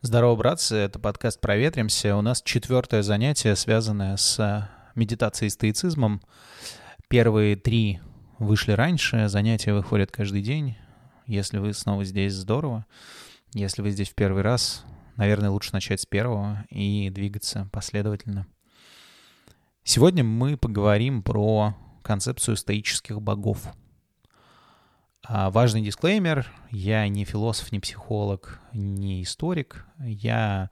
Здорово, братцы, это подкаст «Проветримся». У нас четвертое занятие, связанное с медитацией и стоицизмом. Первые три вышли раньше, занятия выходят каждый день. Если вы снова здесь, здорово. Если вы здесь в первый раз, наверное, лучше начать с первого и двигаться последовательно. Сегодня мы поговорим про концепцию стоических богов — важный дисклеймер. Я не философ, не психолог, не историк. Я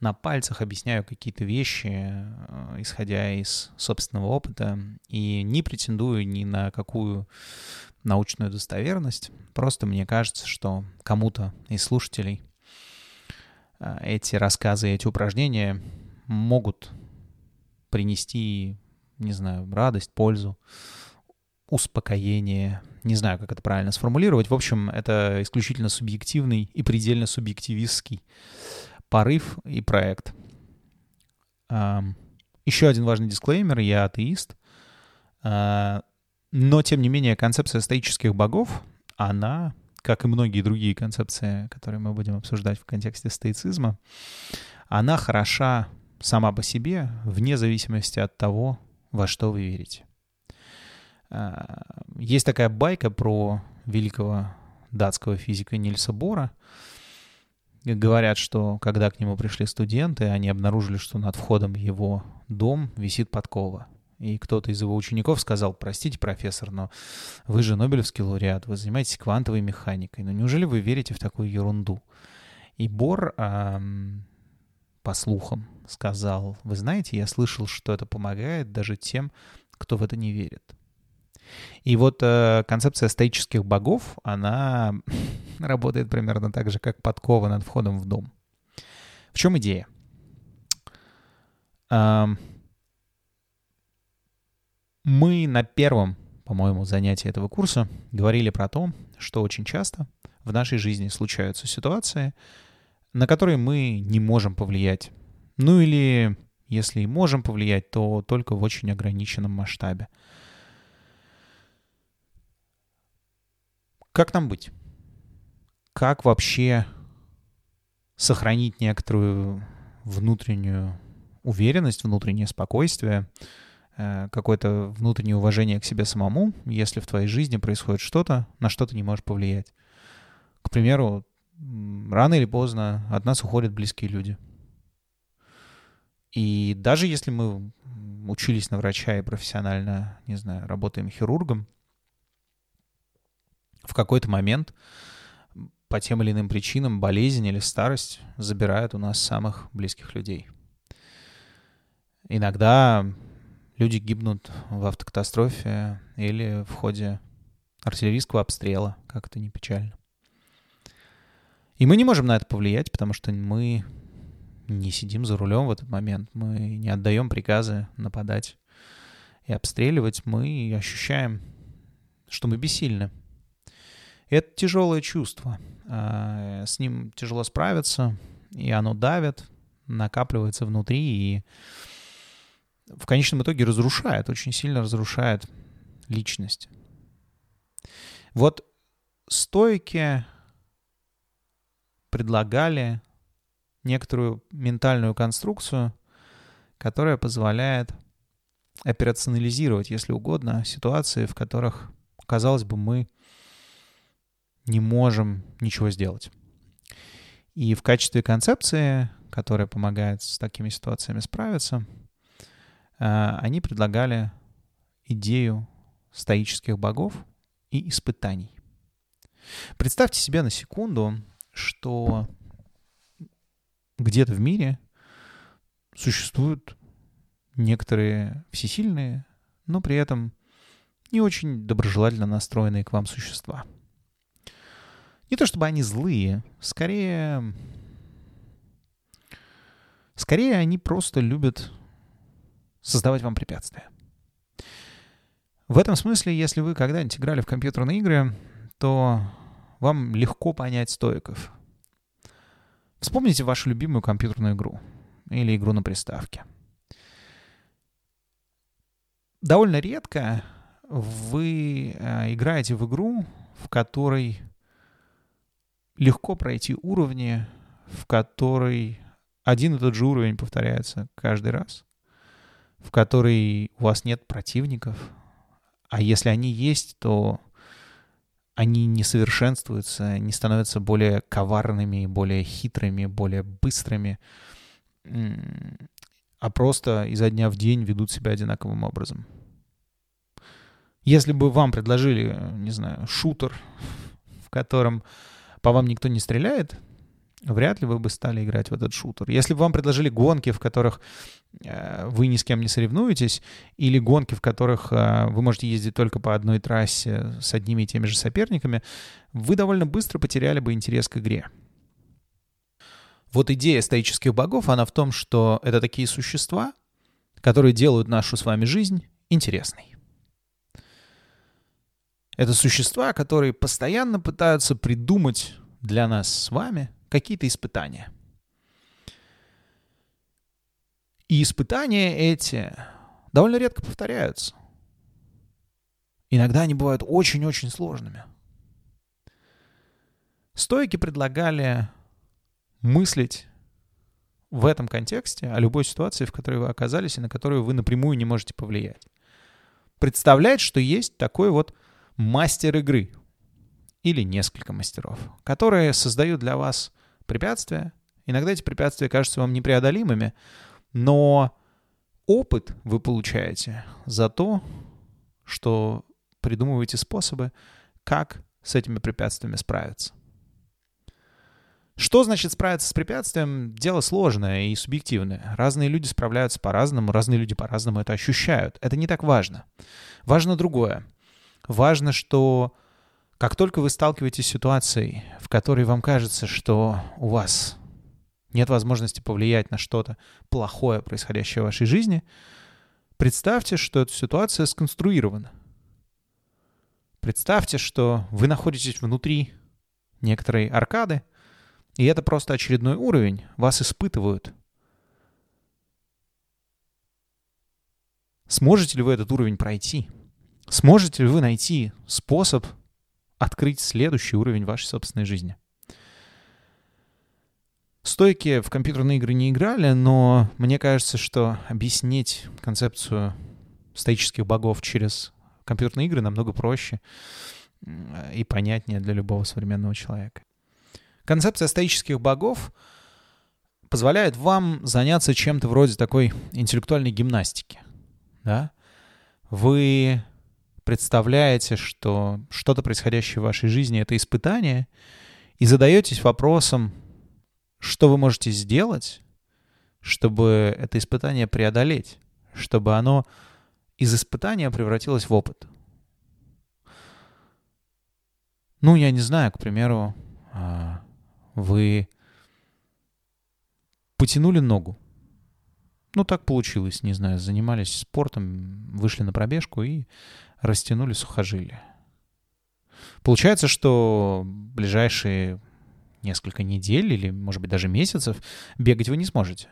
на пальцах объясняю какие-то вещи, э, исходя из собственного опыта, и не претендую ни на какую научную достоверность. Просто мне кажется, что кому-то из слушателей э, эти рассказы, эти упражнения могут принести, не знаю, радость, пользу, успокоение, не знаю, как это правильно сформулировать. В общем, это исключительно субъективный и предельно субъективистский порыв и проект. Еще один важный дисклеймер. Я атеист. А, но, тем не менее, концепция стоических богов, она, как и многие другие концепции, которые мы будем обсуждать в контексте стоицизма, она хороша сама по себе, вне зависимости от того, во что вы верите. Есть такая байка про великого датского физика Нильса Бора. Говорят, что когда к нему пришли студенты, они обнаружили, что над входом его дом висит подкова. И кто-то из его учеников сказал, простите, профессор, но вы же Нобелевский лауреат, вы занимаетесь квантовой механикой. Ну неужели вы верите в такую ерунду? И Бор, эм, по слухам, сказал, вы знаете, я слышал, что это помогает даже тем, кто в это не верит. И вот э, концепция стоических богов, она работает примерно так же, как подкова над входом в дом. В чем идея? Мы на первом, по-моему, занятии этого курса говорили про то, что очень часто в нашей жизни случаются ситуации, на которые мы не можем повлиять. Ну или если и можем повлиять, то только в очень ограниченном масштабе. Как нам быть? Как вообще сохранить некоторую внутреннюю уверенность, внутреннее спокойствие, э, какое-то внутреннее уважение к себе самому, если в твоей жизни происходит что-то, на что ты не можешь повлиять. К примеру, рано или поздно от нас уходят близкие люди. И даже если мы учились на врача и профессионально, не знаю, работаем хирургом, в какой-то момент по тем или иным причинам болезнь или старость забирают у нас самых близких людей. Иногда люди гибнут в автокатастрофе или в ходе артиллерийского обстрела, как это не печально. И мы не можем на это повлиять, потому что мы не сидим за рулем в этот момент, мы не отдаем приказы нападать и обстреливать, мы ощущаем, что мы бессильны. Это тяжелое чувство. А, с ним тяжело справиться, и оно давит, накапливается внутри и в конечном итоге разрушает, очень сильно разрушает личность. Вот стойки предлагали некоторую ментальную конструкцию, которая позволяет операционализировать, если угодно, ситуации, в которых, казалось бы, мы не можем ничего сделать. И в качестве концепции, которая помогает с такими ситуациями справиться, э, они предлагали идею стоических богов и испытаний. Представьте себе на секунду, что где-то в мире существуют некоторые всесильные, но при этом не очень доброжелательно настроенные к вам существа — не то чтобы они злые, скорее... Скорее они просто любят создавать вам препятствия. В этом смысле, если вы когда-нибудь играли в компьютерные игры, то вам легко понять стоиков. Вспомните вашу любимую компьютерную игру или игру на приставке. Довольно редко вы э, играете в игру, в которой легко пройти уровни, в которой один и тот же уровень повторяется каждый раз, в которой у вас нет противников, а если они есть, то они не совершенствуются, не становятся более коварными, более хитрыми, более быстрыми, а просто изо дня в день ведут себя одинаковым образом. Если бы вам предложили, не знаю, шутер, в котором по вам никто не стреляет, вряд ли вы бы стали играть в этот шутер. Если бы вам предложили гонки, в которых э, вы ни с кем не соревнуетесь, или гонки, в которых э, вы можете ездить только по одной трассе с одними и теми же соперниками, вы довольно быстро потеряли бы интерес к игре. Вот идея стоических богов, она в том, что это такие существа, которые делают нашу с вами жизнь интересной. Это существа, которые постоянно пытаются придумать для нас с вами какие-то испытания. И испытания эти довольно редко повторяются. Иногда они бывают очень-очень сложными. Стойки предлагали мыслить в этом контексте о любой ситуации, в которой вы оказались и на которую вы напрямую не можете повлиять. Представлять, что есть такой вот мастер игры или несколько мастеров, которые создают для вас препятствия. Иногда эти препятствия кажутся вам непреодолимыми, но опыт вы получаете за то, что придумываете способы, как с этими препятствиями справиться. Что значит справиться с препятствием? Дело сложное и субъективное. Разные люди справляются по-разному, разные люди по-разному это ощущают. Это не так важно. Важно другое. Важно, что как только вы сталкиваетесь с ситуацией, в которой вам кажется, что у вас нет возможности повлиять на что-то плохое, происходящее в вашей жизни, представьте, что эта ситуация сконструирована. Представьте, что вы находитесь внутри некоторой аркады, и это просто очередной уровень, вас испытывают. Сможете ли вы этот уровень пройти? Сможете ли вы найти способ открыть следующий уровень вашей собственной жизни. Стойки в компьютерные игры не играли, но мне кажется, что объяснить концепцию стоических богов через компьютерные игры намного проще и понятнее для любого современного человека. Концепция стоических богов позволяет вам заняться чем-то вроде такой интеллектуальной гимнастики. Да? Вы представляете, что что-то происходящее в вашей жизни — это испытание, и задаетесь вопросом, что вы можете сделать, чтобы это испытание преодолеть, чтобы оно из испытания превратилось в опыт. Ну, я не знаю, к примеру, а, вы потянули ногу. Ну, так получилось, не знаю, занимались спортом, вышли на пробежку и растянули сухожилие. Получается, что ближайшие несколько недель или, может быть, даже месяцев бегать вы не сможете.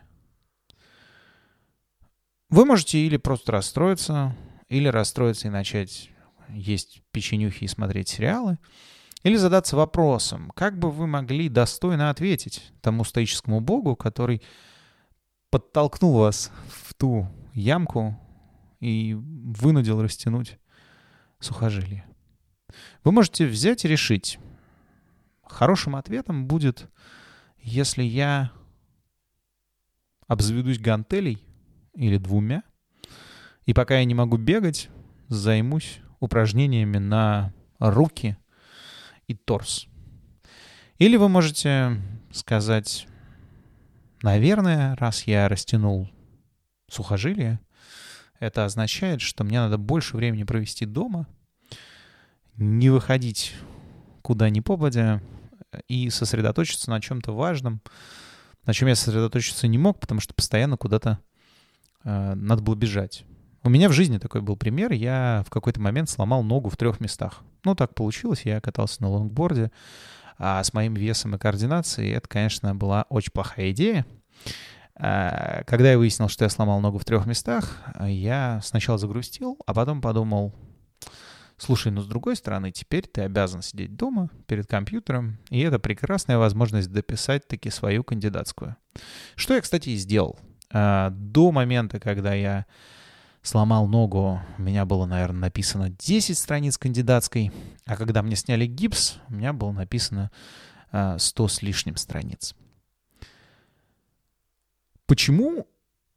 Вы можете или просто расстроиться, или расстроиться и начать есть печенюхи и смотреть сериалы, или задаться вопросом, как бы вы могли достойно ответить тому стоическому богу, который подтолкнул вас в ту ямку и вынудил растянуть сухожилия. Вы можете взять и решить. Хорошим ответом будет, если я обзаведусь гантелей или двумя, и пока я не могу бегать, займусь упражнениями на руки и торс. Или вы можете сказать, наверное, раз я растянул сухожилие, это означает, что мне надо больше времени провести дома, не выходить куда ни попадя и сосредоточиться на чем-то важном, на чем я сосредоточиться не мог, потому что постоянно куда-то э, надо было бежать. У меня в жизни такой был пример. Я в какой-то момент сломал ногу в трех местах. Ну, так получилось. Я катался на лонгборде. А с моим весом и координацией это, конечно, была очень плохая идея. А, когда я выяснил, что я сломал ногу в трех местах, я сначала загрустил, а потом подумал, Слушай, ну с другой стороны, теперь ты обязан сидеть дома перед компьютером, и это прекрасная возможность дописать таки свою кандидатскую. Что я, кстати, и сделал. А, до момента, когда я сломал ногу, у меня было, наверное, написано 10 страниц кандидатской, а когда мне сняли гипс, у меня было написано 100 а, с лишним страниц. Почему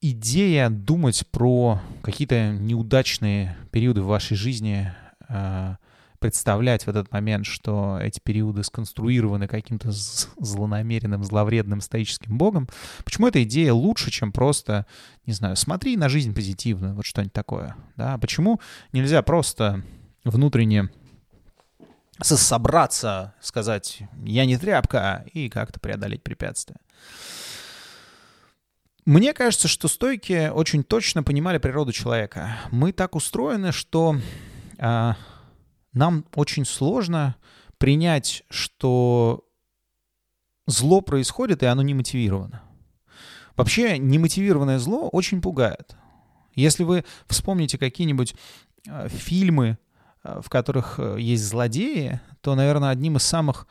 идея думать про какие-то неудачные периоды в вашей жизни, а, представлять в этот момент, что эти периоды сконструированы каким-то злонамеренным, зловредным стоическим богом, почему эта идея лучше, чем просто, не знаю, смотри на жизнь позитивно, вот что-нибудь такое, да? Почему нельзя просто внутренне собраться, сказать «я не тряпка» и как-то преодолеть препятствия? Мне кажется, что стойки очень точно понимали природу человека. Мы так устроены, что а, нам очень сложно принять, что зло происходит, и оно не мотивировано. Вообще, немотивированное зло очень пугает. Если вы вспомните какие-нибудь а, фильмы, а, в которых э, есть злодеи, то, наверное, одним из самых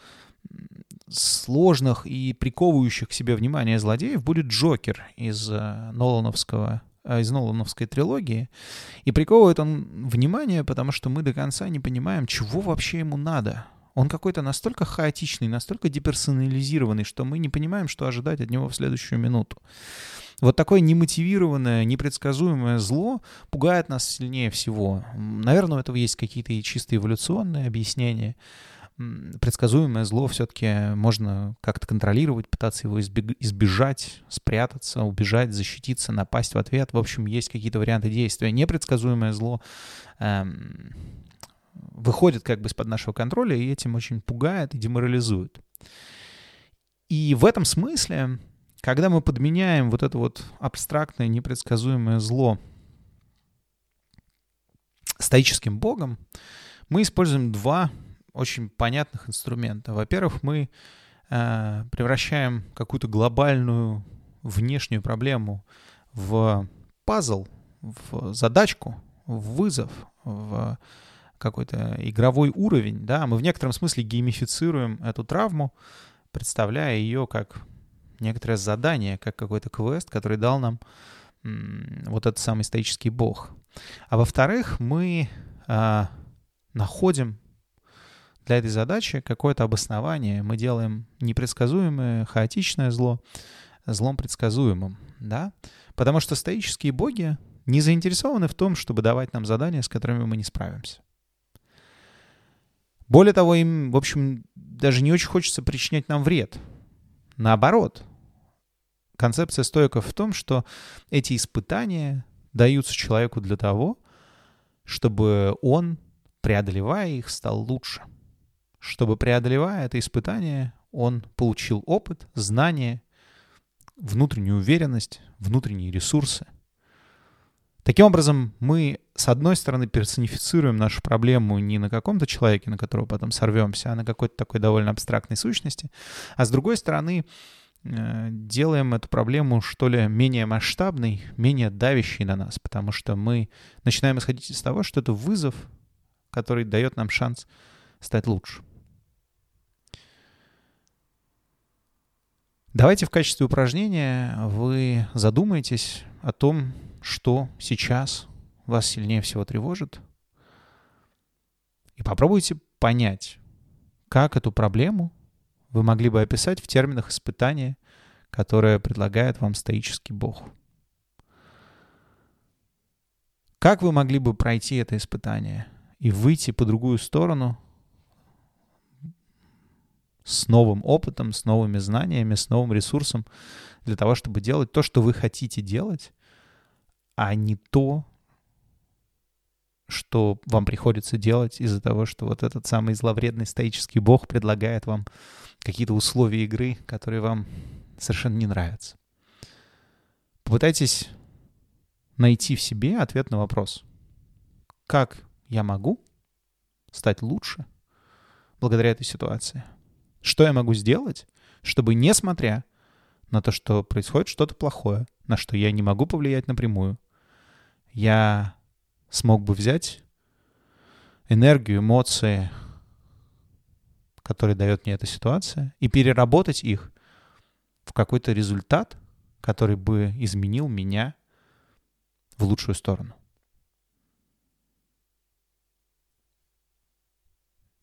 сложных и приковывающих к себе внимание злодеев будет Джокер из э, Нолановского э, из Нолановской трилогии. И приковывает он внимание, потому что мы до конца не понимаем, чего вообще ему надо. Он какой-то настолько хаотичный, настолько деперсонализированный, что мы не понимаем, что ожидать от него в следующую минуту. Вот такое немотивированное, непредсказуемое зло пугает нас сильнее всего. Наверное, у этого есть какие-то чисто эволюционные объяснения предсказуемое зло все-таки можно как-то контролировать, пытаться его избежать, спрятаться, убежать, защититься, напасть в ответ. В общем, есть какие-то варианты действия. Непредсказуемое зло эм, выходит как бы из-под нашего контроля и этим очень пугает и деморализует. И в этом смысле, когда мы подменяем вот это вот абстрактное, непредсказуемое зло стоическим богом, мы используем два очень понятных инструментов. Во-первых, мы э, превращаем какую-то глобальную внешнюю проблему в пазл, в задачку, в вызов, в какой-то игровой уровень, да, мы в некотором смысле геймифицируем эту травму, представляя ее как некоторое задание, как какой-то квест, который дал нам вот этот самый стоический бог. А во-вторых, мы э, находим для этой задачи какое-то обоснование. Мы делаем непредсказуемое, хаотичное зло злом предсказуемым, да? Потому что стоические боги не заинтересованы в том, чтобы давать нам задания, с которыми мы не справимся. Более того, им, в общем, даже не очень хочется причинять нам вред. Наоборот, концепция стоиков в том, что эти испытания даются человеку для того, чтобы он, преодолевая их, стал лучше — чтобы, преодолевая это испытание, он получил опыт, знания, внутреннюю уверенность, внутренние ресурсы. Таким образом, мы, с одной стороны, персонифицируем нашу проблему не на каком-то человеке, на которого потом сорвемся, а на какой-то такой довольно абстрактной сущности, а с другой стороны, э, делаем эту проблему, что ли, менее масштабной, менее давящей на нас, потому что мы начинаем исходить из того, что это вызов, который дает нам шанс стать лучше. Давайте в качестве упражнения вы задумаетесь о том, что сейчас вас сильнее всего тревожит, и попробуйте понять, как эту проблему вы могли бы описать в терминах испытания, которое предлагает вам стоический бог. Как вы могли бы пройти это испытание и выйти по другую сторону с новым опытом, с новыми знаниями, с новым ресурсом для того, чтобы делать то, что вы хотите делать, а не то, что вам приходится делать из-за того, что вот этот самый зловредный стоический бог предлагает вам какие-то условия игры, которые вам совершенно не нравятся. Попытайтесь найти в себе ответ на вопрос. Как я могу стать лучше благодаря этой ситуации? Что я могу сделать, чтобы, несмотря на то, что происходит что-то плохое, на что я не могу повлиять напрямую, я смог бы взять энергию, эмоции, которые дает мне эта ситуация, и переработать их в какой-то результат, который бы изменил меня в лучшую сторону.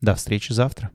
До встречи завтра.